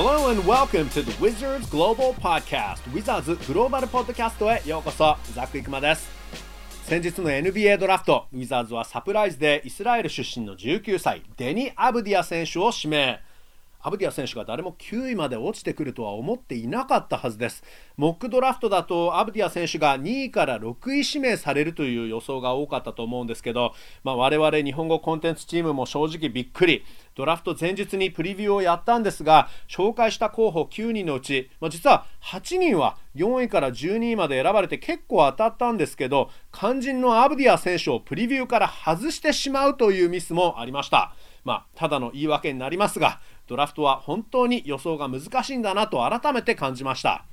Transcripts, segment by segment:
Hello and welcome to the Wizards Global Podcast. Wizards グローバルポッドキャストへようこそザク・イクマです。先日の NBA ドラフトウィザーズはサプライズでイスラエル出身の19歳デニ・アブディア選手を指名。アブディア選手が誰も9位まで落ちてくるとは思っていなかったはずですモックドラフトだとアブディア選手が2位から6位指名されるという予想が多かったと思うんですけど、まあ、我々日本語コンテンツチームも正直びっくりドラフト前日にプレビューをやったんですが紹介した候補9人のうち、まあ、実は8人は4位から12位まで選ばれて結構当たったんですけど肝心のアブディア選手をプレビューから外してしまうというミスもありました。まあ、ただの言い訳になりますがドラフトは本当に予想が難しいんだなと改めて感じました。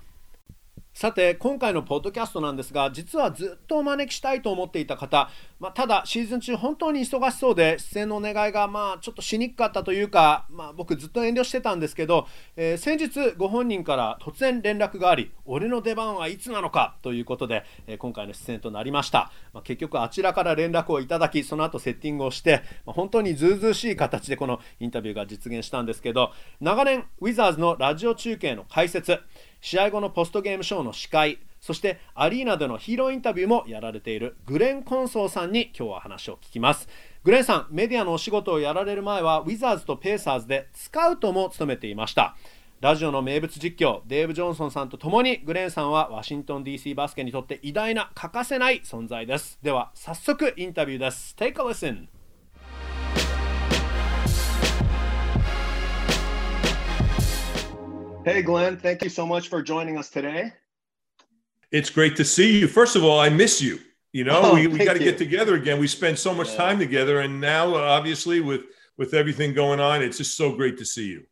さて今回のポッドキャストなんですが実はずっとお招きしたいと思っていた方、まあ、ただシーズン中本当に忙しそうで出演のお願いがまあちょっとしにくかったというか、まあ、僕ずっと遠慮してたんですけど、えー、先日ご本人から突然連絡があり俺の出番はいつなのかということで、えー、今回の出演となりました、まあ、結局あちらから連絡をいただきその後セッティングをして、まあ、本当にずうずうしい形でこのインタビューが実現したんですけど長年ウィザーズのラジオ中継の解説。試合後のポストゲームショーの司会そしてアリーナでのヒーローインタビューもやられているグレン・コンソーさんに今日は話を聞きます。グレンさんメディアのお仕事をやられる前はウィザーズとペーサーズでスカウトも務めていました。ラジオの名物実況デーブ・ジョンソンさんとともにグレンさんはワシントン DC バスケにとって偉大な欠かせない存在です。では早速インタビューです。Take a listen! Hey, Glenn, thank you so much for joining us today. It's great to see you. First of all, I miss you. You know, oh, we, we got to get together again. We spent so much yeah. time together, and now, obviously, with with everything going on, it's just so great to see you.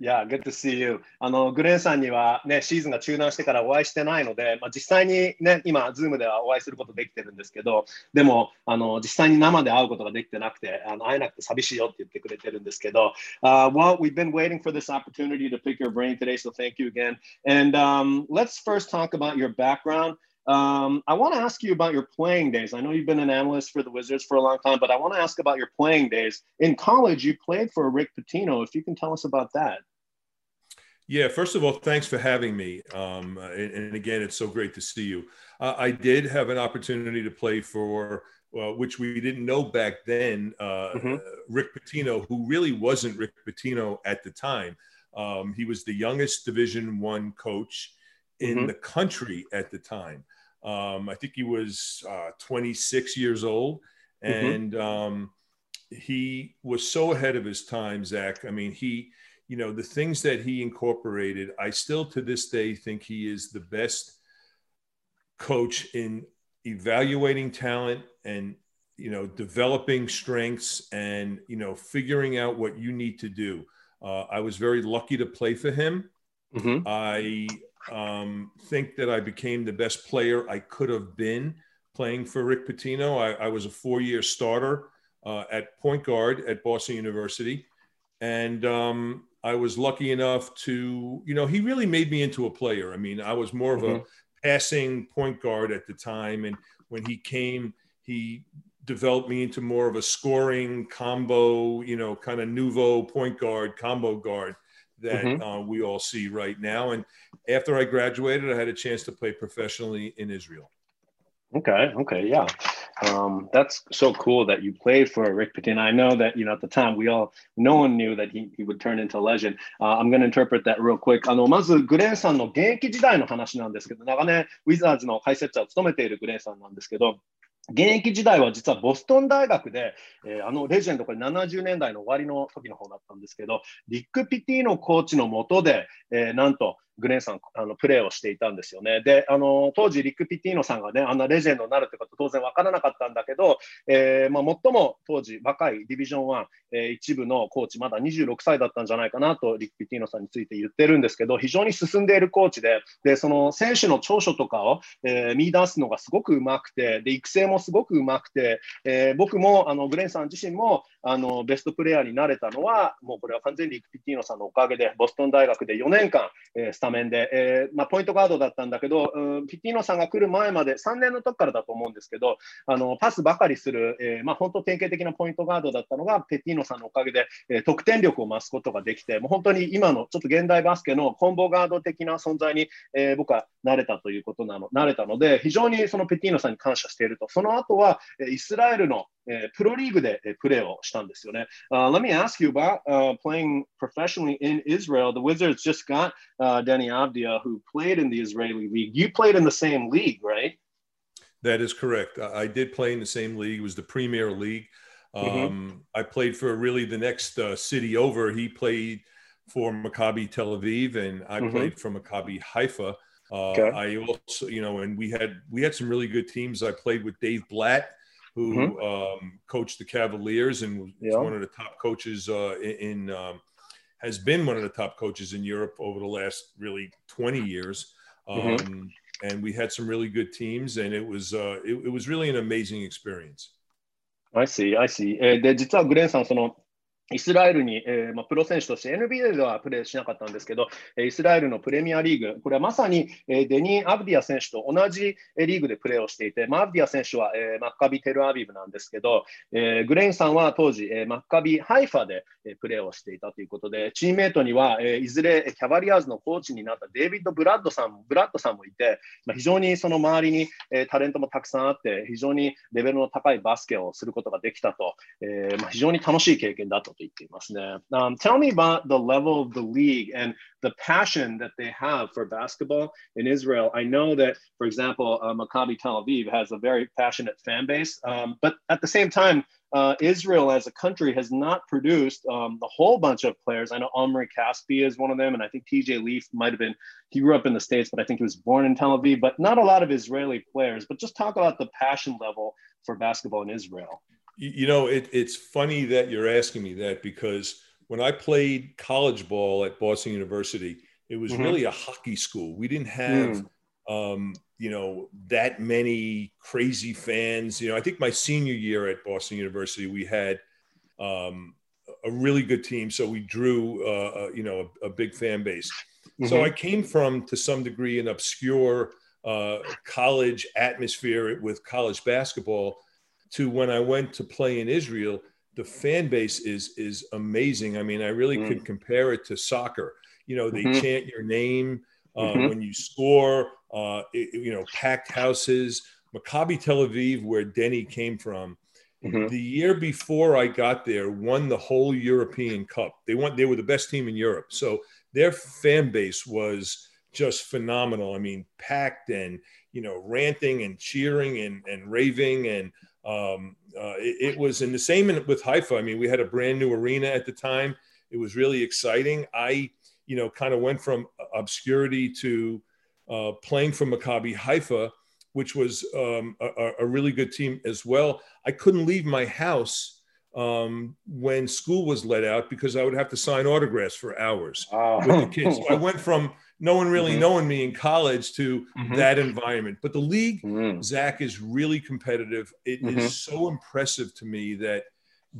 Yeah, good to see you. あのグレンさんにはねシーズンが中断してからお会いしてないので、まあ、実際にね今ズームではお会いすることできてるんですけど、でもあの実際に生で会うことができてなくて、あの会えなくて寂しいよって言ってくれてるんですけど、uh, well, we've been waiting for this opportunity to pick your brain today, so thank you again. And um, let's first talk about your background. Um, I want to ask you about your playing days. I know you've been an analyst for the Wizards for a long time, but I want to ask about your playing days. In college, you played for Rick Pitino. If you can tell us about that. Yeah, first of all, thanks for having me. Um, and, and, again, it's so great to see you. Uh, I did have an opportunity to play for, uh, which we didn't know back then, uh, mm-hmm. Rick Pitino, who really wasn't Rick Pitino at the time. Um, he was the youngest Division One coach in mm-hmm. the country at the time. Um, I think he was uh, 26 years old, mm-hmm. and mm-hmm. he was so ahead of his time, Zach. I mean, he you know, the things that he incorporated, I still to this day think he is the best coach in evaluating talent and you know developing strengths and you know figuring out what you need to do. Uh, i was very lucky to play for him. Mm-hmm. i um, think that i became the best player i could have been playing for rick pitino. I, I was a four-year starter uh, at point guard at boston university. And um, I was lucky enough to, you know, he really made me into a player. I mean, I was more of mm-hmm. a passing point guard at the time. And when he came, he developed me into more of a scoring combo, you know, kind of nouveau point guard, combo guard that mm-hmm. uh, we all see right now. And after I graduated, I had a chance to play professionally in Israel. Okay. Okay. Yeah. Um, that's so cool that you played for Rick Pitino. I know that you know at the time we all no one knew that he, he would turn into a legend. Uh, I'm going to interpret that real quick. あのまずグレンさんの現役時代の話なんですけど、長年ウィザーズの解説者を務めているグレンさんなんですけど。現役時代は実はボストン大学で、えー、あのレジェンド、これ70年代の終わりの時の方だったんですけど、リック・ピティのコーチのもとで、えー、なんとグレンさんあのプレーをしていたんですよね。で、あの当時、リック・ピティーノさんがね、あんなレジェンドになるってこと当然分からなかったんだけど、えーまあ、最も当時若いディビジョン1、えー、一部のコーチ、まだ26歳だったんじゃないかなと、リック・ピティーノさんについて言ってるんですけど、非常に進んでいるコーチで、でその選手の長所とかを、えー、見出すのがすごくうまくて、で育成もすごくうまくて、えー、僕もあのグレンさん自身もあのベストプレーヤーになれたのは、もうこれは完全にリック・ピティーノさんのおかげで、ボストン大学で4年間、えー、スタ面で、えーまあ、ポイントガードだったんだけど、うん、ピティーノさんが来る前まで、3年の時からだと思うんですけど、あのパスばかりする、えーまあ、本当典型的なポイントガードだったのが、ペティーノさんのおかげで、えー、得点力を増すことができて、もう本当に今のちょっと現代バスケのコンボガード的な存在に、えー、僕は慣れたということなの、慣れたので、非常にそのペティーノさんに感謝していると。その後は、イスラエルのプロリーグでプレーをしたんですよね。Uh, let me ask you about uh, playing professionally in Israel. The Wizards just got uh, Danny Avdija, who played in the Israeli league. You played in the same league, right? That is correct. I, I did play in the same league. It was the Premier League. Mm-hmm. Um, mm-hmm. I played for really the next uh, city over. He played for Maccabi Tel Aviv, and I mm-hmm. played for Maccabi Haifa. Uh, okay. I also, you know, and we had we had some really good teams. I played with Dave Blatt, who mm-hmm. um, coached the Cavaliers and was yeah. one of the top coaches uh, in, in um, has been one of the top coaches in Europe over the last really 20 years. Mm-hmm. Um, mm-hmm. And we had some really good teams, and it was uh, it, it was really an amazing experience. I see, I see. えー、で実はグレンさんその イスラエルに、えーまあ、プロ選手として NBA ではプレーしなかったんですけど、イスラエルのプレミアリーグ、これはまさに、えー、デニー・アブディア選手と同じリーグでプレーをしていて、まあ、アブディア選手は、えー、マッカビ・テルアビブなんですけど、えー、グレインさんは当時、えー、マッカビ・ハイファで、えー、プレーをしていたということで、チームメートには、えー、いずれキャバリアーズのコーチになったデイビッド・ブラッドさんブラッドさんもいて、まあ、非常にその周りに、えー、タレントもたくさんあって、非常にレベルの高いバスケをすることができたと、えーまあ、非常に楽しい経験だったと。言っていますね。Um, tell me about the level of the league and the passion that they have for basketball in Israel. I know that, for example, uh, Maccabi Tel Aviv has a very passionate fan base, um, but at the same time, uh, Israel as a country has not produced um, a whole bunch of players. I know Omri Caspi is one of them, and I think TJ Leaf might have been, he grew up in the States, but I think he was born in Tel Aviv, but not a lot of Israeli players. But just talk about the passion level for basketball in Israel. You know, it, it's funny that you're asking me that because when I played college ball at Boston University, it was mm-hmm. really a hockey school. We didn't have, mm. um, you know, that many crazy fans. You know, I think my senior year at Boston University, we had um, a really good team, so we drew, uh, uh, you know, a, a, big fan base. Mm-hmm. So I came from, to some degree, an obscure uh, college atmosphere with college basketball to when I went to play in Israel the fan base is is amazing. I mean, I really mm. could compare it to soccer. You know, they mm-hmm. chant your name uh, mm-hmm. when you score. Uh, it, you know, packed houses. Maccabi Tel Aviv, where Deni came from, mm-hmm. the year before I got there, won the whole European Cup. They won. They were the best team in Europe. So their fan base was just phenomenal. I mean, packed and you know, ranting and cheering and and raving and um, uh, it, it, was in the same with Haifa. I mean, we had a brand new arena at the time. It was really exciting. I, you know, kind of went from obscurity to uh, playing for Maccabi Haifa, which was um, a, a, really good team as well. I couldn't leave my house um, when school was let out because I would have to sign autographs for hours oh. with the kids. So I went from no one really mm-hmm. knowing me in college to mm-hmm. that environment. But the league, mm-hmm. Zach, is really competitive. It is mm-hmm. so impressive to me that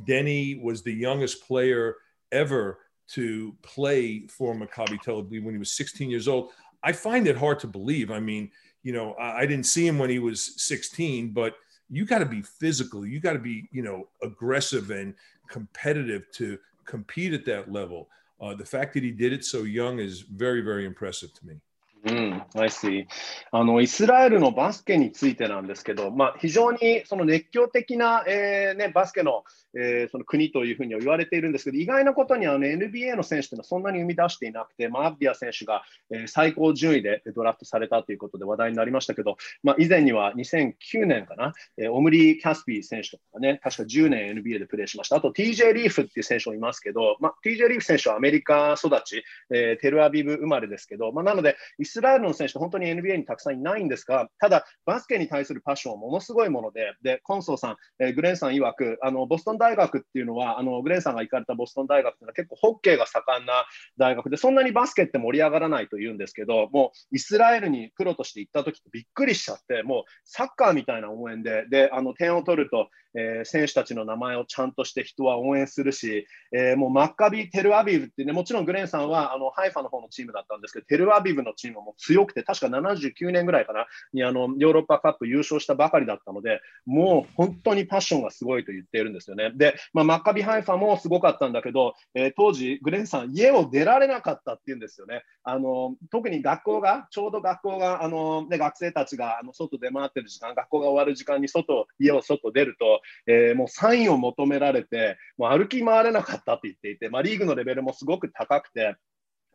Deni was the youngest player ever to play for Maccabi Tel Aviv when he was 16 years old. I find it hard to believe. I mean, you know, I, I didn't see him when he was 16, but you got to be physical. You got to be, you know, aggressive and competitive to compete at that level. Uh, the fact that he did it so young is very, very impressive to me. うん、I see. あのイスラエルのバスケについてなんですけど、まあ、非常にその熱狂的な、えーね、バスケのえー、その国というふうには言われているんですけど、意外なことにあの NBA の選手というのはそんなに生み出していなくて、まあ、アッビア選手が、えー、最高順位でドラフトされたということで話題になりましたけど、まあ、以前には2009年かな、えー、オムリー・キャスピー選手とかね、確か10年 NBA でプレーしました。あと TJ リーフっていう選手もいますけど、まあ、TJ リーフ選手はアメリカ育ち、えー、テルアビブ生まれですけど、まあ、なのでイススラエルの選手って本当に NBA にたくさんいないんですが、ただ、バスケに対するパッションはものすごいもので、で、コンソーさん、えー、グレンさん曰く、あの、ボストン大学っていうのは、あの、グレンさんが行かれたボストン大学っていうのは結構ホッケーが盛んな大学で、そんなにバスケって盛り上がらないと言うんですけど、もうイスラエルにプロとして行った時ってびっくりしちゃって、もうサッカーみたいな応援で、で、あの、点を取ると、えー、選手たちの名前をちゃんとして人は応援するし、えー、もうマッカビ・テルアビブってね、もちろんグレンさんはあのハイファの方のチームだったんですけど、テルアビブのチームも強くて、確か79年ぐらいかな、にあのヨーロッパカップ優勝したばかりだったので、もう本当にパッションがすごいと言っているんですよね。で、まあ、マッカビ・ハイファもすごかったんだけど、えー、当時、グレンさん、家を出られなかったっていうんですよね。あの特に学校が、ちょうど学校が、あのね、学生たちがあの外出回ってる時間、学校が終わる時間に外、家を外出ると、えー、もうサインを求められて、もう歩き回れなかったって言っていて、まあ、リーグのレベルもすごく高くて、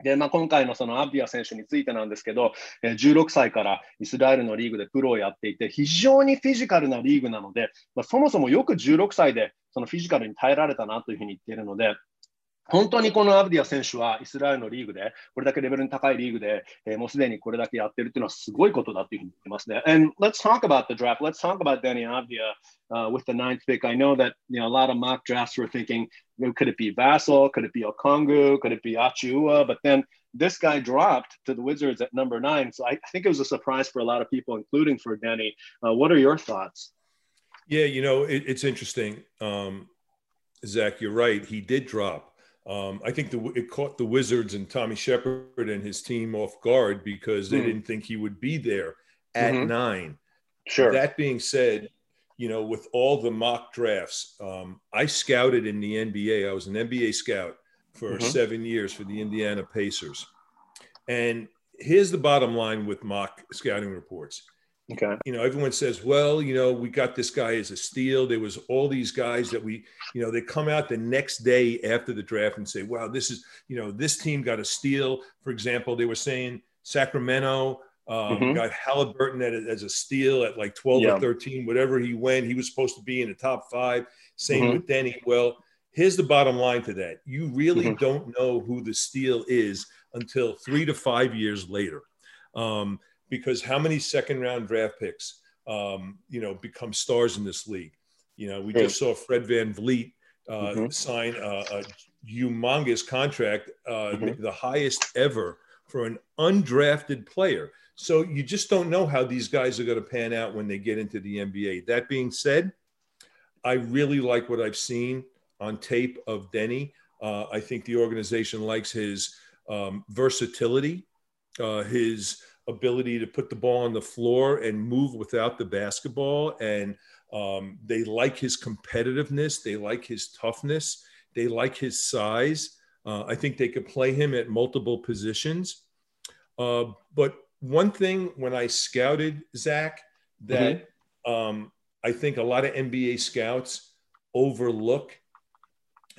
でまあ、今回のそのアビア選手についてなんですけど、16歳からイスラエルのリーグでプロをやっていて、非常にフィジカルなリーグなので、まあ、そもそもよく16歳でそのフィジカルに耐えられたなというふうに言っているので、本当にこのアブディア選手はイスラエルのリーグで、これだけレベルの高いリーグで、えー、もうすでにこれだけやってるっていうのはすごいことだっていうふうに言ってますね。And let's talk about the draft. Let's talk about Danny Avdija uh, with the ninth pick. I know that you know a lot of mock drafts were thinking, could it be Vassell? Could it be Okongwu? Could it be Achiuwa? But then this guy dropped to the Wizards at number nine. So I think it was a surprise for a lot of people, including for Danny. Uh, what are your thoughts? Yeah, you know, it, it's interesting. Um, Zach, you're right. He did drop um, I think the, it caught the Wizards and Tommy Sheppard and his team off guard because they mm. didn't think he would be there at mm-hmm. nine. Sure. That being said, you know, with all the mock drafts, um, I scouted in the NBA. I was an NBA scout for mm-hmm. seven years for the Indiana Pacers. And here's the bottom line with mock scouting reports Okay. You know, everyone says, well, you know, we got this guy as a steal. There was all these guys that we, you know, they come out the next day after the draft and say, wow, this is, you know, this team got a steal. For example, they were saying Sacramento um, mm-hmm. got Halliburton at, as a steal at like 12 yeah. or 13, whatever he went. He was supposed to be in the top five. Same mm-hmm. with Deni. Well, here's the bottom line to that. You really mm-hmm. don't know who the steal is until three to five years later. Um, because how many second round draft picks, um, you know, become stars in this league? You know, we just saw Fred VanVleet uh, mm-hmm. sign a, a, humongous contract, uh, mm-hmm. the highest ever for an undrafted player. So you just don't know how these guys are going to pan out when they get into the NBA. That being said, I really like what I've seen on tape of Deni. Uh, I think the organization likes his um, versatility, uh, his ability to put the ball on the floor and move without the basketball. And um, they like his competitiveness. They like his toughness. They like his size. Uh, I think they could play him at multiple positions. Uh, but one thing when I scouted Zach that mm-hmm. um, I think a lot of NBA scouts overlook,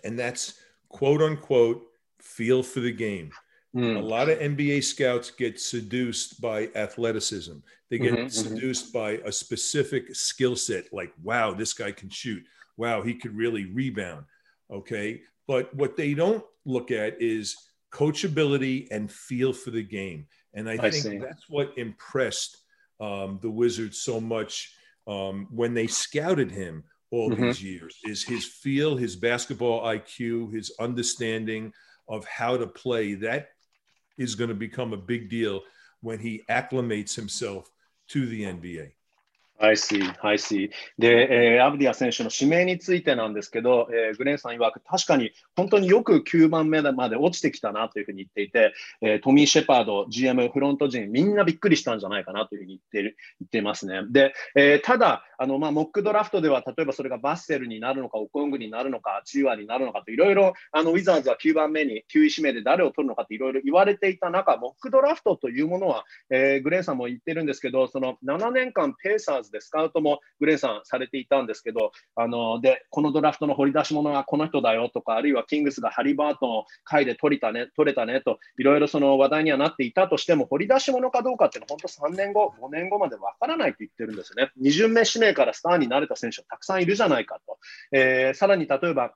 and that's quote unquote feel for the game. Mm. A lot of NBA scouts get seduced by athleticism. They get mm-hmm, mm-hmm. seduced mm-hmm. by a specific skill set, like, wow, this guy can shoot. Wow, he could really rebound. Okay. But what they don't look at is coachability and feel for the game. And I, I think see. that's what impressed um, the Wizards so much um, when they scouted him all mm-hmm. these years is his feel, his basketball IQ, his understanding of how to play. That is going to become a big deal when he acclimates himself to the NBA. I see, I see. で、えー、アブディア選手の指名についてなんですけど、えー、グレンさん曰く確かに本当によく9番目まで落ちてきたなというふうに言っていて、えー、トミー・シェパード、GM、フロント陣、みんなびっくりしたんじゃないかなというふうに言ってる言っていますね。で、えー、ただ、あのまあ、モックドラフトでは例えばそれがバッセルになるのか、オコングになるのか、チューアになるのかといろいろあのウィザーズは9番目に9位指名で誰を取るのかっていろいろ言われていた中、モックドラフトというものは、えー、グレンさんも言ってるんですけど、その7年間ペーサーズでスカウトもグレンさんされていたんですけど、あのでこのドラフトの掘り出し物はこの人だよとか、あるいはキングスがハリバートンを下位で取りた、ね、取れたねと、いろいろその話題にはなっていたとしても、掘り出し物かどうかっていうのは本当3年後、5年後までわからないと言ってるんですよね。2巡目指名からスターになれた選手はたくさんいるじゃないかと。えー、さらに例えば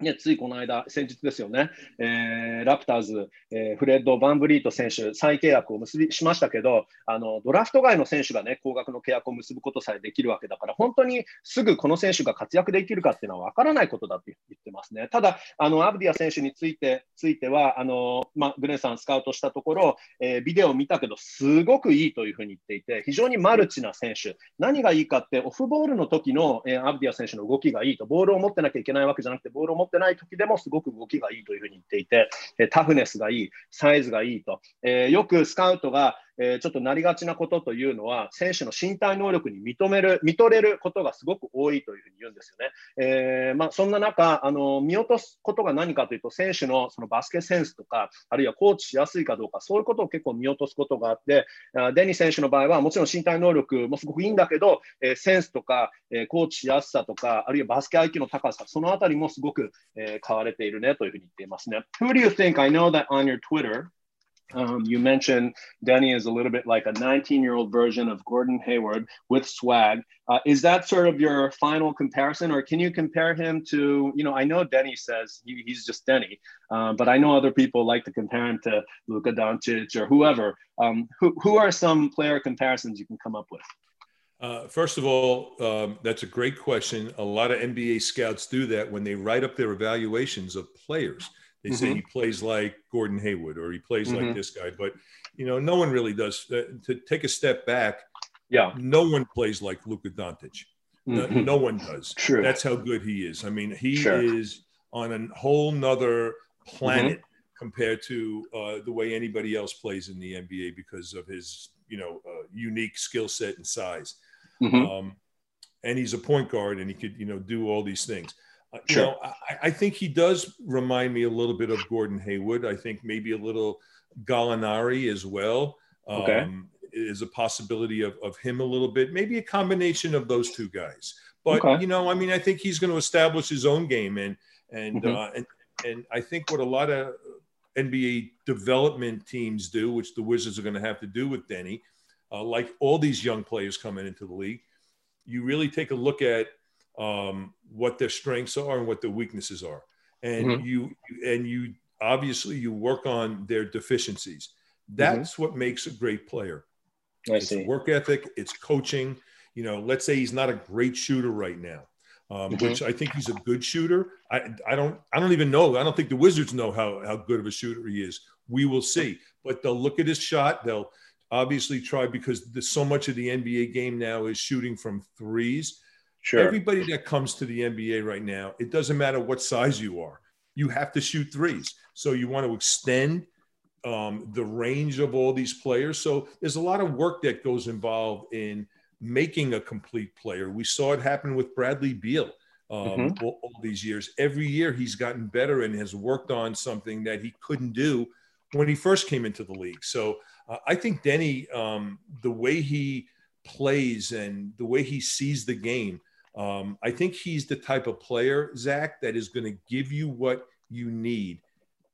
ね、ついこの間、先日ですよね、えー、ラプターズ、えー、フレッド・バンブリート選手、再契約を結びしましたけどあの、ドラフト外の選手が、ね、高額の契約を結ぶことさえできるわけだから、本当にすぐこの選手が活躍できるかっていうのは分からないことだって言ってますね。ただ、あのアブディア選手についてついては、あのまあ、グレンさん、スカウトしたところ、えー、ビデオを見たけど、すごくいいというふうに言っていて、非常にマルチな選手、何がいいかって、オフボールの時の、えー、アブディア選手の動きがいいと、ボールを持ってなきゃいけないわけじゃなくて、ボールを持っててない時でもすごく動きがいいというふうに言っていて、えタフネスがいい、サイズがいいと、え、よくスカウトがえー、ちょっとなりがちなことというのは、選手の身体能力に認める、見とれることがすごく多いというふうに言うんですよね。えー、まあ、そんな中あの、見落とすことが何かというと、選手のそのバスケセンスとか、あるいはコーチしやすいかどうか、そういうことを結構見落とすことがあって、デニー選手の場合は、もちろん身体能力もすごくいいんだけど、えー、センスとか、え、コーチしやすさとか、あるいはバスケ IQ の高さ、そのあたりもすごく、え、買われているねというふうに言っていますね。Who do you think? I know that on your Twitter, Um, you mentioned Deni is a little bit like a 19 year old version of Gordon Hayward with swag. Uh, is that sort of your final comparison, or can you compare him to, you know, I know Deni says he, he's just Deni, uh, but I know other people like to compare him to Luka Doncic or whoever. Um, who, who are some player comparisons you can come up with? Uh, first of all, um, that's a great question. A lot of NBA scouts do that when they write up their evaluations of players. They mm-hmm. say he plays like Gordon Hayward or he plays mm-hmm. like this guy, but you know, no one really does. Uh, to take a step back, yeah, no one plays like Luka Doncic. Mm-hmm. No, no, one does. True. That's how good he is. I mean, he sure. is on a whole nother planet mm-hmm. compared to uh, the way anybody else plays in the NBA because of his, you know, uh, unique skill set and size. Mm-hmm. Um, and he's a point guard, and he could, you know, do all these things. Uh, sure. You know, I, I, think he does remind me a little bit of Gordon Hayward. I think maybe a little Gallinari as well. Okay. Um, is a possibility of, of him a little bit, maybe a combination of those two guys. But okay. you know, I mean, I think he's going to establish his own game, and and mm-hmm. uh, and and I think what a lot of NBA development teams do, which the Wizards are going to have to do with Deni, uh, like all these young players coming into the league, you really take a look at um, what their strengths are and what their weaknesses are, and mm-hmm. you and you obviously you work on their deficiencies. That's mm-hmm. what makes a great player. I it's see. work ethic, it's coaching. You know, let's say he's not a great shooter right now, um, mm-hmm. which I think he's a good shooter. I, I don't I don't even know. I don't think the Wizards know how how good of a shooter he is. We will see, but they'll look at his shot. They'll obviously try because so much of the NBA game now is shooting from threes. Sure. Everybody that comes to the NBA right now, it doesn't matter what size you are, you have to shoot threes. So you want to extend um, the range of all these players. So there's a lot of work that goes involved in making a complete player. We saw it happen with Bradley Beal um, mm-hmm. all, all, these years. Every year he's gotten better and has worked on something that he couldn't do when he first came into the league. So uh, I think Deni, um, the way he plays and the way he sees the game, um, I think he's the type of player, Zach, that is going to give you what you need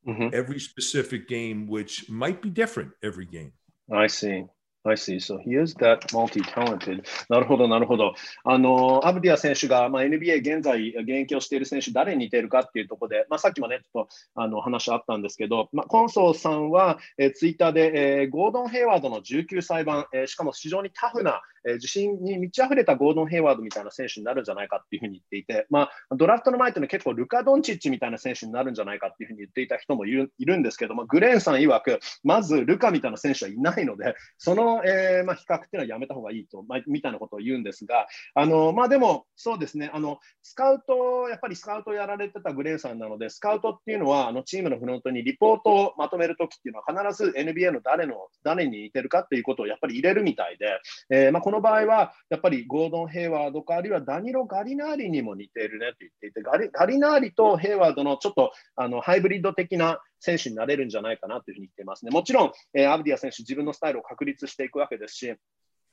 mm-hmm. every specific game, which might be different every game. I see. I see. So he is that multi-talented. なるほど、なるほど。あの、アブディア選手が、まあ、NBA 現在現役をしている選手、誰に似ているかっていうところで、まあ、さっきもね、ちょっとあの話あったんですけど、まあ、コンソーさんは、えー、ツイッターで、えー、ゴードン・ヘイワードの19歳版、えー、しかも非常にタフな、 え、自信に満ち溢れたゴードン・ヘイワードみたいな選手になるんじゃないかっていうふうに言っていて、まあ、ドラフトの前っていうのは結構ルカ・ドンチッチみたいな選手になるんじゃないかっていうふうに言っていた人もいるいるんですけど、ま、グレーンさん曰く、まずルカみたいな選手はいないので、その、えーまあ、比較っていうのはやめた方がいいと、まあ、みたいなことを言うんですが、あのまあ、でも、そうですねあの、スカウト、やっぱりスカウトやられてたグレーンさんなので、スカウトっていうのは、あのチームのフロントにリポートをまとめるときっていうのは、必ず NBA の誰の誰に似てるかっていうことをやっぱり入れるみたいで、えーまあ、このの場合は、やっぱりゴードン・ヘイワードか、あるいはダニロ・ガリナーリにも似ているねと言っていて、ガリガリナーリとヘイワードのちょっとあのハイブリッド的な選手になれるんじゃないかなというふうに言っていますね。もちろん、えー、アブディア選手、自分のスタイルを確立していくわけですし、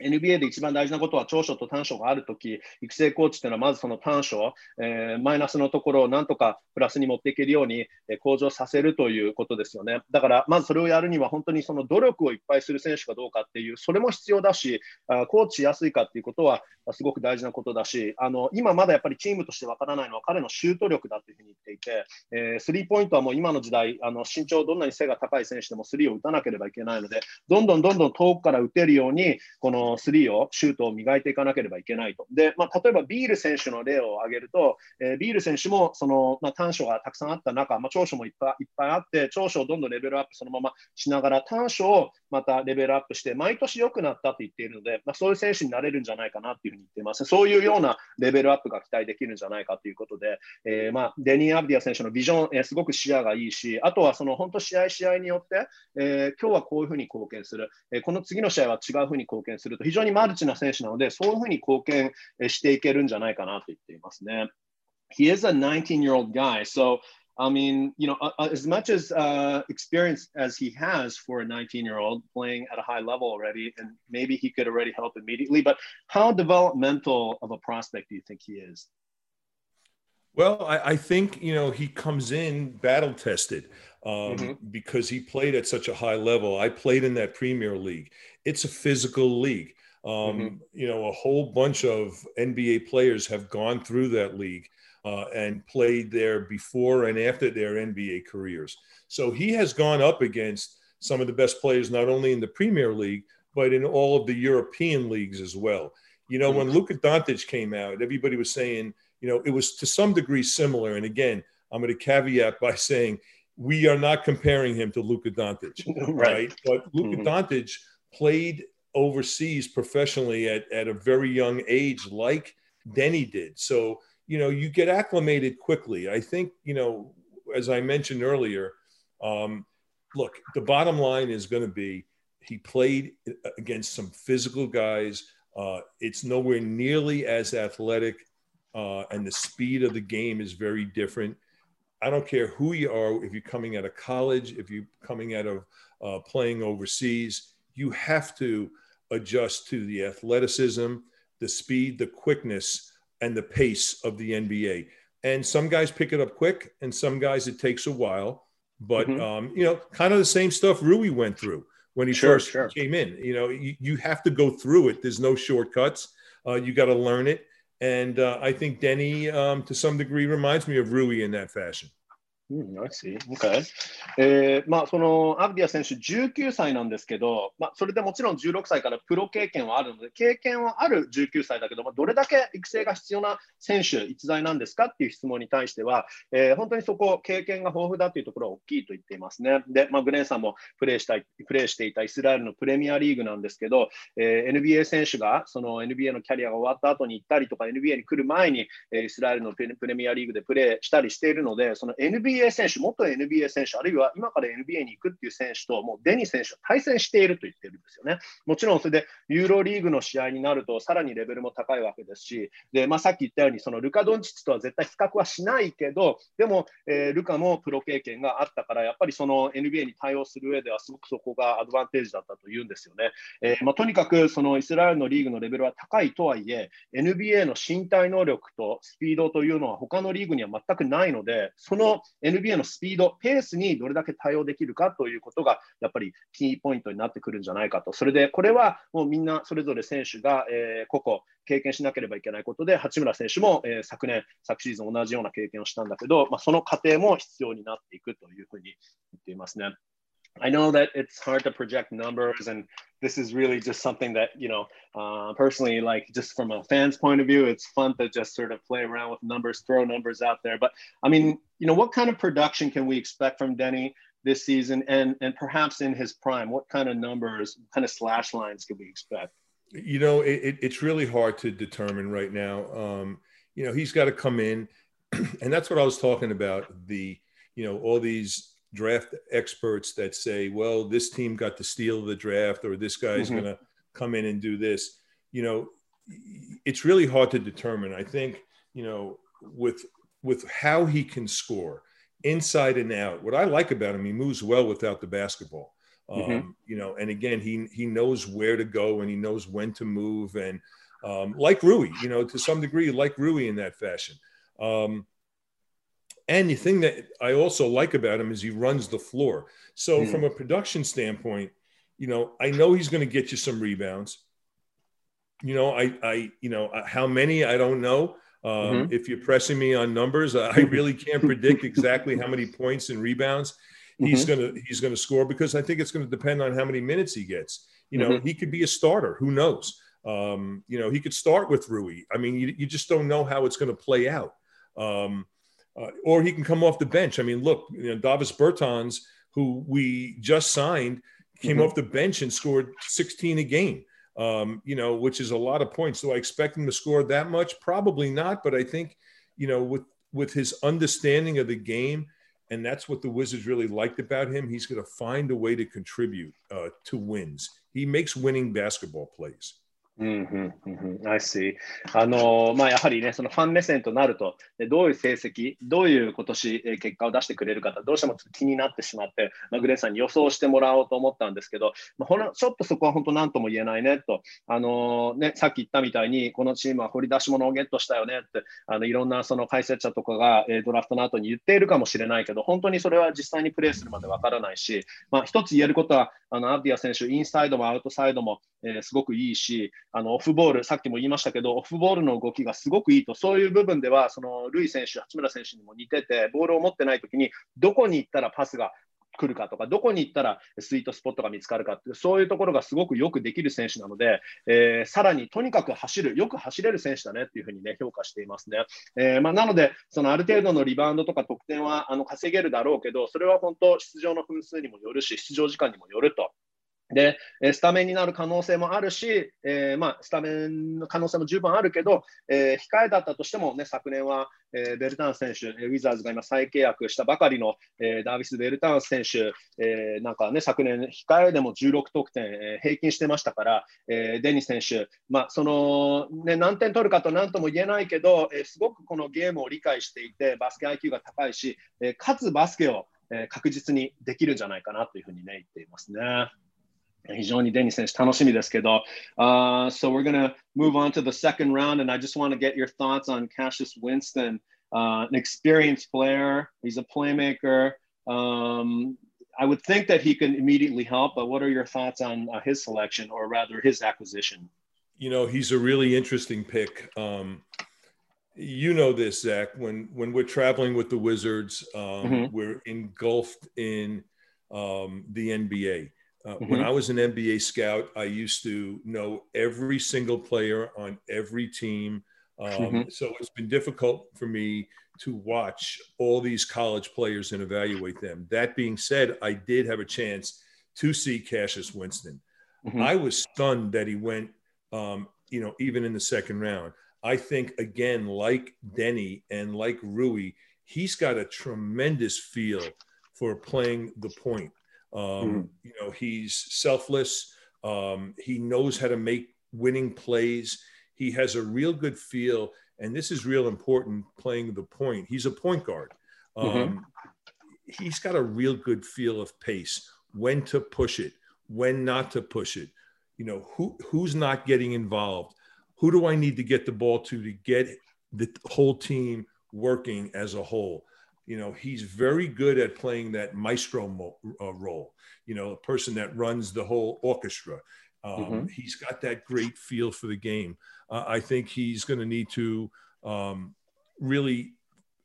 NBA で一番大事なことは長所と短所があるとき、育成コーチというのはまずその短所、えー、マイナスのところをなんとかプラスに持っていけるように、え、向上させるということですよね。だから、まずそれをやるには本当にその努力をいっぱいする選手かどうかっていう、それも必要だし、あコーチしやすいかっていうことはすごく大事なことだし、あの今まだやっぱりチームとしてわからないのは彼のシュート力だというふうに言っていて、えー、スリーポイントはもう今の時代、あの身長どんなに背が高い選手でもスリーを打たなければいけないので、どんどんどんどん遠くから打てるように、このスリーをシュートを磨いていかなければいけないと。で、まあ、例えばビール選手の例を挙げると、えー、ビール選手もその、まあ、短所がたくさんあった中、まあ、長所もいっぱいいっぱいあって、長所をどんどんレベルアップそのまましながら、短所をまたレベルアップして、毎年良くなったと言っているので、まあ、そういう選手になれるんじゃないかなというふうに言っています。そういうようなレベルアップが期待できるんじゃないかということで、えー、まあ、デニー・アブディア選手のビジョン、えー、すごく視野がいいし、あとはその本当試合試合によって、えー、今日はこういうふうに貢献する、えこの次の試合は違うふうに貢献すると、非常にマルチな選手なので、そういうふうに貢献していけるんじゃないかなと言っていますね。He is a 19 year old guy, so I mean, you know, uh, as much as uh, experience as he has for a 19 year old playing at a high level already, and maybe he could already help immediately, but how developmental of a prospect do you think he is? Well, I, I think, you know, he comes in battle tested um, mm-hmm. because he played at such a high level. I played in that Premier League, it's a physical league. Um, mm-hmm. You know, a whole bunch of NBA players have gone through that league uh, and played there before and after their NBA careers. So he has gone up against some of the best players, not only in the Premier League, but in all of the European leagues as well. You know, when Luka Doncic came out, everybody was saying, you know, it was to some degree similar. And again, I'm going to caveat by saying we are not comparing him to Luka Doncic, right. right? But Luka mm-hmm. Doncic played overseas professionally at, at a very young age, like Deni did. So you know, you get acclimated quickly. I think, you know, as I mentioned earlier, um, look, the bottom line is going to be he played against some physical guys. Uh, it's nowhere nearly as athletic, uh, and the speed of the game is very different. I don't care who you are, if you're coming out of college, if you're coming out of uh, playing overseas, you have to adjust to the athleticism, the speed, the quickness and the pace of the NBA. And some guys pick it up quick, and some guys it takes a while. But mm-hmm. um, you know, kind of the same stuff Rui went through when he sure, first sure. came in. You know, you, you, have to go through it. There's no shortcuts. Uh, you got to learn it. And uh, I think Deni, um, to some degree, reminds me of Rui in that fashion. うん、I see. Okay. えー、まあ、そのアブディア選手19歳なんですけど、まあ、それでもちろん16歳からプロ経験はあるので、経験はある19歳だけど、まあ、どれだけ育成が必要な選手、逸材なんですかっていう質問に対しては、えー、本当にそこ、経験が豊富だというところは大きいと言っていますね。で、まあ、グレンさんもプレーしたいプレーしていたイスラエルのプレミアリーグなんですけど、えー、NBA 選手がその NBA のキャリアが終わった後に行ったりとか、NBA に来る前に、え、イスラエルのプレミアリーグでプレーしたりしているので、その NBA NBA 選手、元 NBA 選手、あるいは今から NBA に行くっていう選手と、もうデニー選手は対戦していると言ってるんですよね。もちろんそれでユーロリーグの試合になると、さらにレベルも高いわけですし、でまあ、さっき言ったように、そのルカ・ドンチッチとは絶対比較はしないけど、でも、えー、ルカもプロ経験があったから、やっぱりその NBA に対応する上では、すごくそこがアドバンテージだったというんですよね。えーまあ、とにかくそのイスラエルのリーグのレベルは高いとはいえ、NBA の身体能力とスピードというのは他のリーグには全くないので、その NBA のスピード、ペースにどれだけ対応できるかということが、やっぱりキーポイントになってくるんじゃないかと。それで、これはもうみんなそれぞれ選手が、えー、個々経験しなければいけないことで、八村選手も、えー、昨年、昨シーズン同じような経験をしたんだけど、まあ、その過程も必要になっていくというふうに言っていますね。I know that it's hard to project numbers, and this is really just something that you know, uh, personally, like just from a fan's point of view, it's fun to just sort of play around with numbers, throw numbers out there. But I mean, you know, what kind of production can we expect from Deni this season, and and perhaps in his prime, what kind of numbers, kind of slash lines can we expect? You know, it, it's really hard to determine right now. Um, you know, he's got to come in, and that's what I was talking about. The you know all these draft experts that say, well, this team got the steal of the draft, or this guy's mm-hmm. going to come in and do this. You know, it's really hard to determine. I think, you know, with with how he can score inside and out. What I like about him, he moves well without the basketball. Um, mm-hmm. You know, and again, he he knows where to go and he knows when to move, and um, like Rui, you know, to some degree, like Rui in that fashion. Um, and the thing that I also like about him is he runs the floor. So mm. from a production standpoint, you know, I know he's going to get you some rebounds. You know, I, I, you know, uh, how many I don't know. Um, mm-hmm. If you're pressing me on numbers, I really can't predict exactly how many points and rebounds he's mm-hmm. gonna he's gonna score because I think it's going to depend on how many minutes he gets. You know, mm-hmm. he could be a starter. Who knows? Um, you know, he could start with Rui. I mean, you, you just don't know how it's going to play out. Um, uh, or he can come off the bench. I mean, look, you know, Davis Bertans, who we just signed, came mm-hmm. off the bench and scored 16 a game. Um, you know, which is a lot of points. Do I expect him to score that much? Probably not. But I think, you know, with with his understanding of the game, and that's what the Wizards really liked about him. He's going to find a way to contribute uh, to wins. He makes winning basketball plays. うんうんうん、I see. あのまあ、やはりね、そのファン目線となると、どういう成績、どういう今年結果を出してくれるか、どうしても気になってしまって、まあ、グレンさんに予想してもらおうと思ったんですけど、まあ、ほらちょっとそこは本当何とも言えないねと、あのね、さっき言ったみたいに、このチームは掘り出し物をゲットしたよねって、あのいろんなその解説者とかが、えドラフトの後に言っているかもしれないけど、本当にそれは実際にプレーするまでわからないし、まあ、一つ言えることは、あのアビア選手、インサイドもアウトサイドも、えー、すごくいいし、あのオフボール、さっきも言いましたけど、オフボールの動きがすごくいいと、そういう部分では、そのルイ選手、八村選手にも似てて、ボールを持ってないときに、どこに行ったらパスが来るかとか、どこに行ったらスイートスポットが見つかるかっていう、そういうところがすごくよくできる選手なので、えー、さらにとにかく走る、よく走れる選手だねっていうふうにね、評価していますね。えー、まあ、なので、そのある程度のリバウンドとか得点はあの稼げるだろうけど、それは本当、出場の分数にもよるし、出場時間にもよると。で、スタメンになる可能性もあるし、えー、まあ、スタメンの可能性も十分あるけど、えー、控えだったとしても、ね、昨年は、えー、ベルターン選手、ウィザーズが今再契約したばかりの、え、ダービス・ベルタン選手、え、なんかね、昨年、控えでも16得点、え、平均してましたから、え、デニス選手、まあ、その、ね、何点取るかと何とも言えないけど、え、すごくこのゲームを理解していて、バスケ IQ が高いし、え、かつバスケを、え、確実にできるんじゃないかなというふうにね、言っていますね。非常にデニス選手楽しみですけど、uh, so we're going to move on to the second round, and I just want to get your thoughts on Cassius Winston, uh, an experienced player. He's a playmaker. Um, I would think that he can immediately help, but what are your thoughts on uh, his selection, or rather his acquisition? You know, he's a really interesting pick. Um, you know this, Zach. When when we're traveling with the Wizards, um, mm-hmm. we're engulfed in um, the NBA uh, mm-hmm. When I was an NBA scout, I used to know every single player on every team. Um, mm-hmm. So it's been difficult for me to watch all these college players and evaluate them. That being said, I did have a chance to see Cassius Winston. Mm-hmm. I was stunned that he went, um, you know, even in the second round. I think, again, like Deni and like Rui, he's got a tremendous feel for playing the point. Um, mm-hmm. You know, he's selfless. Um, he knows how to make winning plays. He has a real good feel, and this is real important. Playing the point, he's a point guard. Um, mm-hmm. He's got a real good feel of pace, when to push it, when not to push it. You know, who who's not getting involved? Who do I need to get the ball to to get the whole team working as a whole? You know, he's very good at playing that maestro mo- uh, role. You know, a person that runs the whole orchestra. Um, mm-hmm. He's got that great feel for the game. Uh, I think he's going to need to um, really,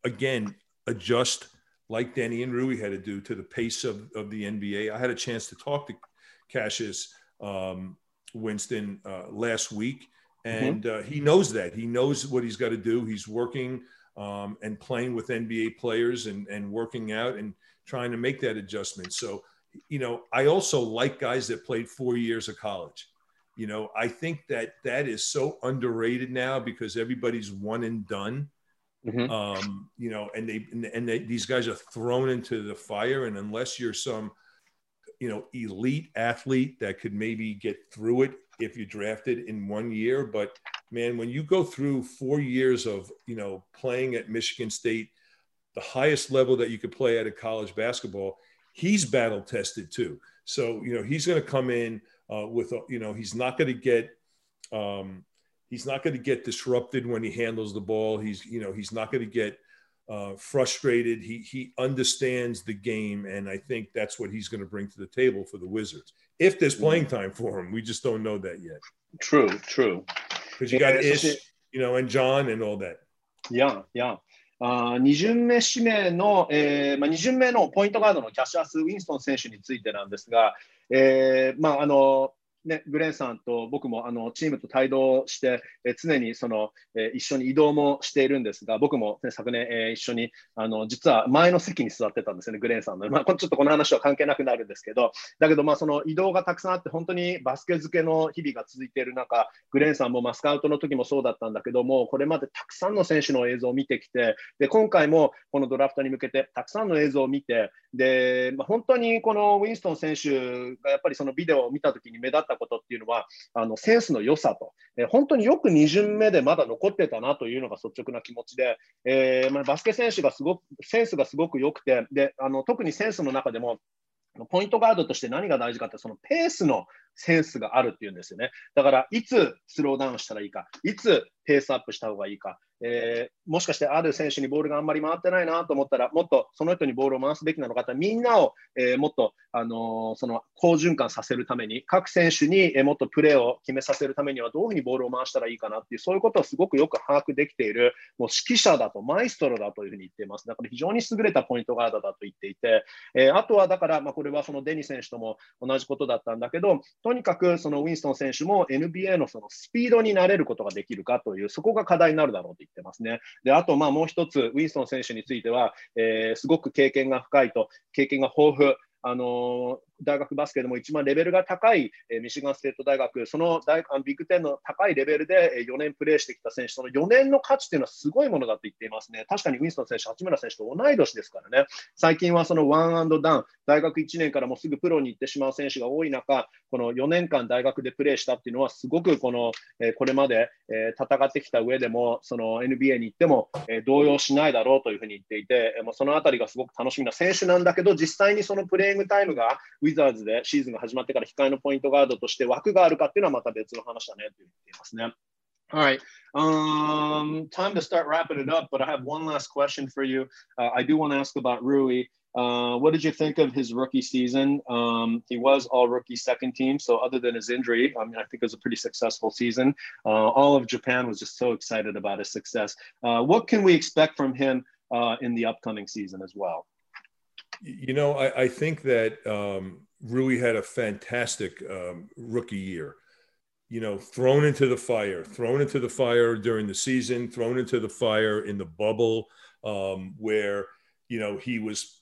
again, adjust like Danny and Rui had to do to the pace of, of the NBA. I had a chance to talk to Cassius um, Winston uh, last week, mm-hmm. and mm-hmm. uh, he knows that. He knows what he's got to do. He's working um, and playing with NBA players and, and working out and trying to make that adjustment. So, you know, I also like guys that played four years of college. You know, I think that that is so underrated now because everybody's one and done. Mm-hmm. Um, you know, and they and, they, these guys are thrown into the fire, and unless you're some, you know, elite athlete that could maybe get through it if you drafted in one year, but man, when you go through four years of, you know, playing at Michigan State, the highest level that you could play at a college basketball, he's battle tested too. So you know he's going to come in uh, with a, you know he's not going to get um, he's not going to get disrupted when he handles the ball. He's you know he's not going to get uh, frustrated. He he understands the game, and I think that's what he's going to bring to the table for the Wizards. If there's playing time for him, we just don't know that yet. True, true. Because you got Ish, you know, and John and all that. Yeah, yeah. あ2巡目指名の、えーまあ、2巡目のポイントガードのキャッシャース・ウィンストン選手についてなんですが、えーまあ、あのね、グレンさんと僕もあのチームと帯同して、え常にその、え一緒に移動もしているんですが、僕も、ね、昨年、え一緒にあの実は前の席に座ってたんですよね、グレンさんの。まあ、ちょっとこの話は関係なくなるんですけど、だけど、まあ、その移動がたくさんあって、本当にバスケ漬けの日々が続いている中、グレンさんも、まあ、スカウトの時もそうだったんだけども、これまでたくさんの選手の映像を見てきて、で今回もこのドラフトに向けてたくさんの映像を見て、でまあ、本当にこのウィンストン選手がやっぱりそのビデオを見た時に目立ったことっていうのは、あのセンスの良さと、えー、本当によく2巡目でまだ残ってたなというのが率直な気持ちで、えーまあ、バスケ選手がすごくセンスがすごく良くてであの特にセンスの中でもポイントガードとして何が大事かってそのペースのセンスがあるっていうんですよね。だからいつスローダウンしたらいいか、いつペースアップした方がいいか、えー、もしかしてある選手にボールがあんまり回ってないなと思ったら、もっとその人にボールを回すべきなのかってみんなを、えー、もっと、あのー、その好循環させるために、各選手に、えもっとプレーを決めさせるためには、どういうふうにボールを回したらいいかなっていう、そういうことをすごくよく把握できている、もう指揮者だと、マイストロだというふうに言っています。だから非常に優れたポイントガードだと言っていて、えあとはだから、まあ、これはそのデニ選手とも同じことだったんだけど、とにかくそのウィンストン選手も NBA のそのスピードになれることができるかという、そこが課題になるだろうと言ってますね。であと、まあ、もう一つ、ウィンストン選手については、えー、すごく経験が深いと、経験が豊富。あの大学バスケでも一番レベルが高い、えミシガンステート大学、その大あのビッグ10の高いレベルで4年プレーしてきた選手、その4年の価値というのはすごいものだと言っていますね。確かにウィンストン選手、八村選手と同い年ですからね。最近はそのワンアンドダウン、大学1年からもすぐプロに行ってしまう選手が多い中、この4年間大学でプレーしたっていうのは、すごくこの、えこれまで、え戦ってきた上でも、その NBA に行っても、え動揺しないだろうというふうに言っていて、えもうそのあたりがすごく楽しみな選手なんだけど、実際にそのプレーイングタイムがウィザーズでシーズンが始まってから控えのポイントガードとして枠があるかっていうのはまた別の話だねと言っていますね。All right. Um, time to start wrapping it up, but I have one last question for you. Uh, I do want to ask about Rui. Uh, what did you think of his rookie season? Um, he was all rookie second team, so other than his injury, I mean, I think it was a pretty successful season. Uh, all of Japan was just so excited about his success. Uh, what can we expect from him uh, in the upcoming season as well? You know, I, I think that um, Rui had a fantastic um, rookie year. You know, thrown into the fire, thrown into the fire during the season, thrown into the fire in the bubble, um, where you know he was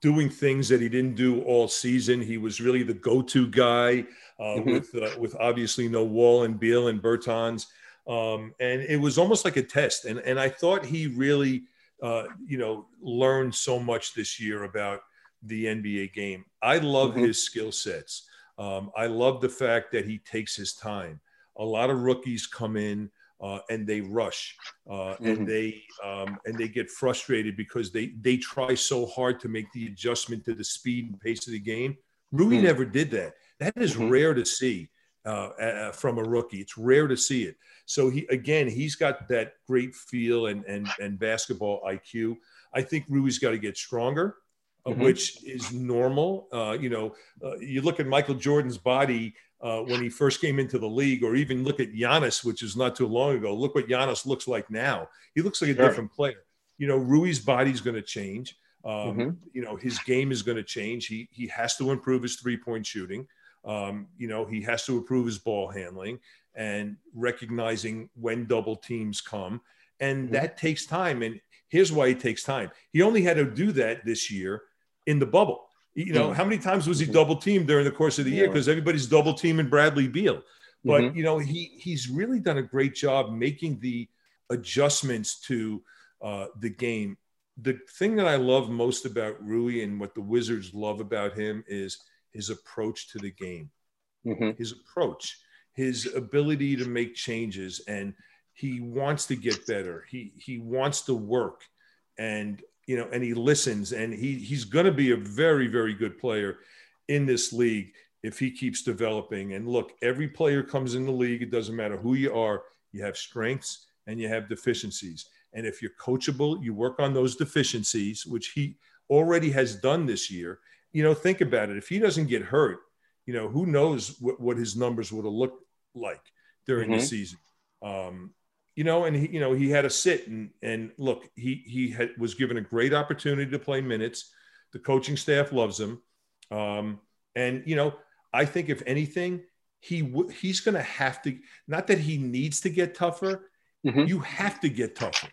doing things that he didn't do all season. He was really the go-to guy uh, mm-hmm. with uh, with obviously no Wall and Beal and Bertans, um, and it was almost like a test. And and I thought he really, uh, you know, learned so much this year about the NBA game. I love mm-hmm. his skill sets. Um, I love the fact that he takes his time. A lot of rookies come in uh, and they rush uh, mm-hmm. and they um, and they get frustrated because they they try so hard to make the adjustment to the speed and pace of the game. Rui mm-hmm. never did that. That is mm-hmm. rare to see uh, uh, from a rookie. It's rare to see it. So he again, he's got that great feel and and and basketball IQ. I think Rui's got to get stronger mm-hmm. which is normal. Uh, you know, uh, you look at Michael Jordan's body uh, when he first came into the league, or even look at Giannis, which is not too long ago. Look what Giannis looks like now. He looks like a sure. different player. You know, Rui's body's going to change. Um, mm-hmm. You know, his game is going to change. He he has to improve his three point shooting. Um, you know, he has to improve his ball handling and recognizing when double teams come, and mm-hmm. that takes time. And here's why it takes time. He only had to do that this year in the bubble. You know, mm-hmm. how many times was he mm-hmm. double teamed during the course of the year? Because everybody's double teaming Bradley Beal. But mm-hmm. you know, he he's really done a great job making the adjustments to uh, the game. The thing that I love most about Rui and what the Wizards love about him is his approach to the game. Mm-hmm. His approach, his ability to make changes, and he wants to get better. He he wants to work, and you know, and he listens, and he he's going to be a very very good player in this league if he keeps developing. And look, every player comes in the league. It doesn't matter who you are. You have strengths and you have deficiencies. And if you're coachable, you work on those deficiencies, which he already has done this year. You know, think about it. If he doesn't get hurt, you know, who knows what, what his numbers would have looked like during mm-hmm. the season. Um, you know, and he, you know, he had a sit and and look, he he had, was given a great opportunity to play minutes. The coaching staff loves him, um, and you know, I think if anything, he w- he's going to have to. Not that he needs to get tougher. Mm-hmm. You have to get tougher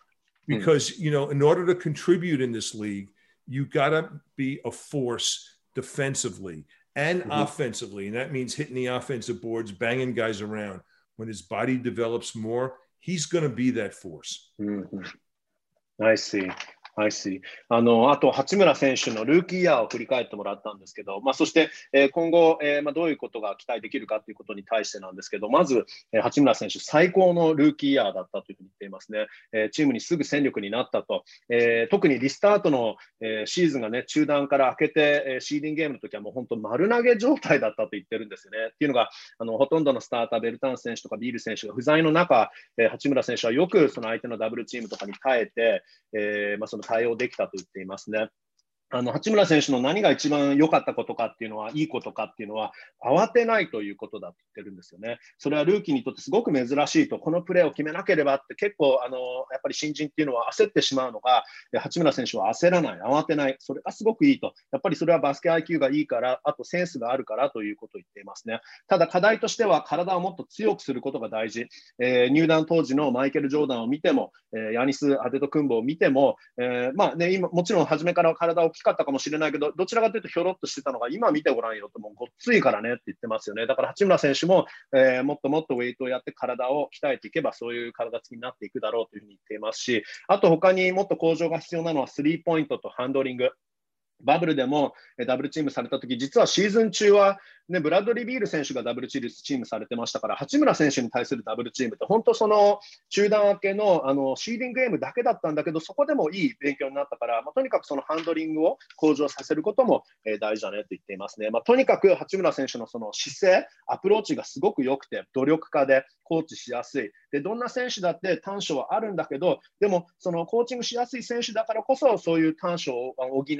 hmm. because mm-hmm. you know, in order to contribute in this league, you got to be a force defensively and mm-hmm. offensively, and that means hitting the offensive boards, banging guys around. When his body develops more, he's going to be that force. Mm-hmm. I see. I see. あのあと、八村選手のルーキーイヤーを振り返ってもらったんですけど、まあ、そして、えー、今後、えーまあ、どういうことが期待できるかということに対してなんですけど、まず、えー、八村選手、最高のルーキーイヤーだったというふうに言っていますね。えー、チームにすぐ戦力になったと、えー、特にリスタートの、えー、シーズンが、ね、中断から明けて、えー、シーディングゲームの時はもう本当、丸投げ状態だったと言ってるんですよね。っていうのが、あのほとんどのスターター、ベルタン選手とかビール選手が不在の中、えー、八村選手はよくその相手のダブルチームとかに耐えて、えーまあ、その対応できたと言っていますね。あの八村選手の何が一番良かったことかっていうのは、いいことかっていうのは、慌てないということだって言ってるんですよね。それはルーキーにとってすごく珍しいと、このプレーを決めなければって、結構あの、やっぱり新人っていうのは焦ってしまうのが、八村選手は焦らない、慌てない、それがすごくいいと、やっぱりそれはバスケ IQ がいいから、あとセンスがあるからということを言っていますね。ただ、課題としては、体をもっと強くすることが大事。えー、入団当時のマイケル・ジョーダンを見ても、えー、ヤニス・アデト・クンボを見ても、えー、まあね、今もちろん初めから体大きかったかもしれないけど、どちらかというとひょろっとしてたのが、今見てごらんよと、もうごっついからねって言ってますよね。だから八村選手も、えー、もっともっとウェイトをやって体を鍛えていけば、そういう体つきになっていくだろうというふうに言っていますし、あと他にもっと向上が必要なのは、スリーポイントとハンドリング。バブルでもダブルチームされた時、実はシーズン中はね、ブラッドリー・ビール選手がダブルチームされてましたから、八村選手に対するダブルチームって、本当、その中断明けのあのシーディングゲームだけだったんだけど、そこでもいい勉強になったから、まあ、とにかくそのハンドリングを向上させることも、えー、大事だねと言っていますね。まあ、とにかく八村選手のその姿勢、アプローチがすごく良くて、努力家でコーチしやすい。でどんな選手だって短所はあるんだけど、でもそのコーチングしやすい選手だからこそ、そういう短所を補って、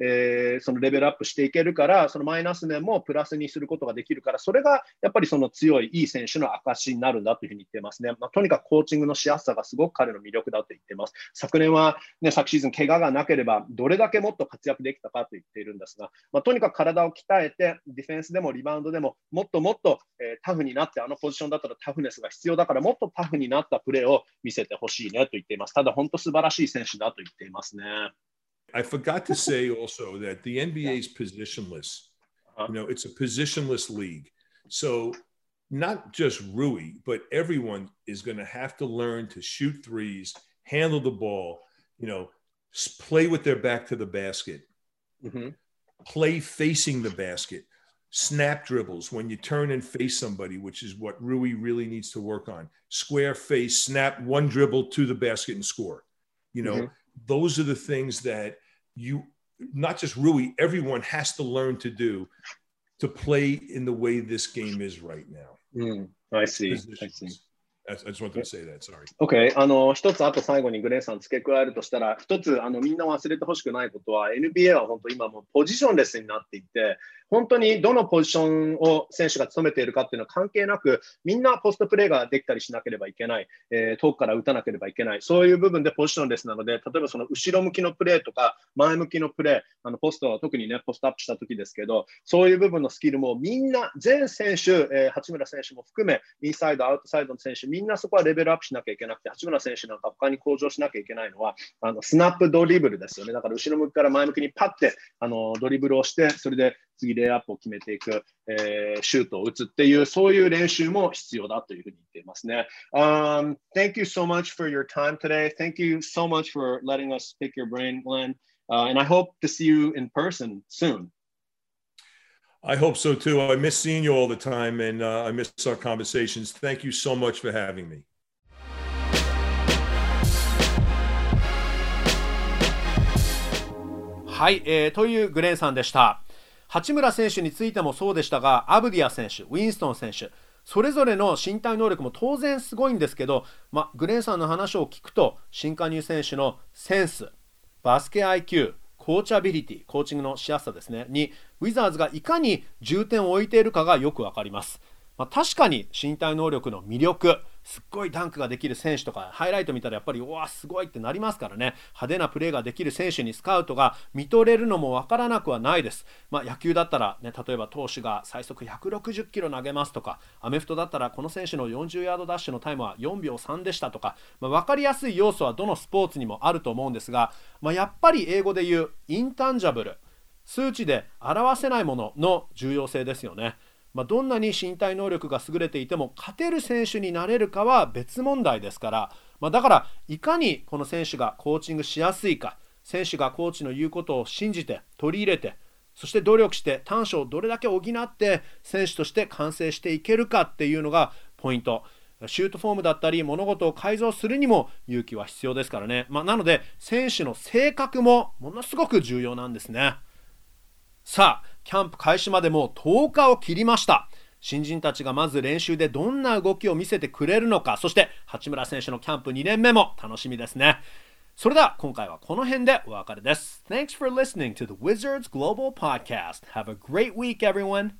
えー、そのレベルアップしていけるから、そのマイナス面もプラスにすることができる。から、それがやっぱりその強い、いい選手の証になるんだというふうに言ってますね。まあ、とにかくコーチングのしやすさがすごく彼の魅力だと言ってます。昨年は、ね、昨シーズン、怪我がなければ、どれだけもっと活躍できたかと言っているんですが、まあ、とにかく体を鍛えて、ディフェンスでもリバウンドでも、もっともっと、えー、タフになって、あのポジションだったらタフネスが必要だから、もっとタフになったプレーを見せてほしいねと言っています。ただ、本当素晴らしい選手だと言っていますね。I forgot to say also that the NBA's positionless. You know, it's a positionless league. So not just Rui, but everyone is going to have to learn to shoot threes, handle the ball, you know, play with their back to the basket, mm-hmm. play facing the basket, snap dribbles when you turn and face somebody, which is what Rui really needs to work on. Square face, snap one dribble to the basket and score. You know, mm-hmm. those are the things that you, not just Rui, everyone has to learn to do to play in the way this game is right now. Mm, I see. I see. I just wanted to say that. Sorry. Okay. あの、一つあと最後にグレンさん付け加えるとしたら、一つあのみんな忘れてほしくないことは、NBA は本当今もポジションレスになっていて、 本当にどのポジションを選手が務めているかっていうのは関係なく、みんなポストプレーができたりしなければいけない、えー、遠くから打たなければいけない、そういう部分でポジションレスなので、例えばその後ろ向きのプレーとか、前向きのプレー、あのポストは特にね、ポストアップした時ですけど、そういう部分のスキルもみんな、全選手、えー、八村選手も含め、インサイド、アウトサイドの選手、みんなそこはレベルアップしなきゃいけなくて、八村選手なんか他に向上しなきゃいけないのは、あのスナップドリブルですよね。だから後ろ向きから前向きにパッてあのドリブルをして、それで次レイアップを決めていく、えー、シュートを打つっていう、そういう練習も必要だというふうに言っていますね。Um, thank you so much for your time today. Thank you so much for letting us pick your brain, Glenn. Uh, and I hope to see you in person soon. I hope so too. I miss seeing you all the time and uh, I miss our conversations. Thank you so much for having me. はい、えー、というグレンさんでした。八村選手についてもそうでしたが、アブディア選手、ウィンストン選手、それぞれの身体能力も当然すごいんですけど、まグレンさんの話を聞くと、新加入選手のセンス、バスケ IQ、コーチャビリティ、コーチングのしやすさですね、に、ウィザーズがいかに重点を置いているかがよくわかります。まあ、確かに身体能力の魅力すっごいダンクができる選手とかハイライト見たらやっぱりうわすごいってなりますからね派手なプレーができる選手にスカウトが見とれるのも分からなくはないです、まあ、野球だったら、ね、例えば投手が最速160キロ投げますとかアメフトだったらこの選手の40ヤードダッシュのタイムは4秒3でしたとか、まあ、分かりやすい要素はどのスポーツにもあると思うんですが、まあ、やっぱり英語で言うインタンジャブル数値で表せないものの重要性ですよね。まあ、どんなに身体能力が優れていても勝てる選手になれるかは別問題ですから、まあ、だからいかにこの選手がコーチングしやすいか選手がコーチの言うことを信じて取り入れてそして努力して短所をどれだけ補って選手として完成していけるかっていうのがポイント。シュートフォームだったり物事を改造するにも勇気は必要ですからね、まあ、なので選手の性格もものすごく重要なんですねさあキャンプ開始までも10日を切りました。新人たちがまず練習でどんな動きを見せてくれるのか。そして八村選手のキャンプ2年目も楽しみですね。それでは今回はこの辺でお別れです。Thanks for listening to the Wizards Global Podcast. Have a great week everyone.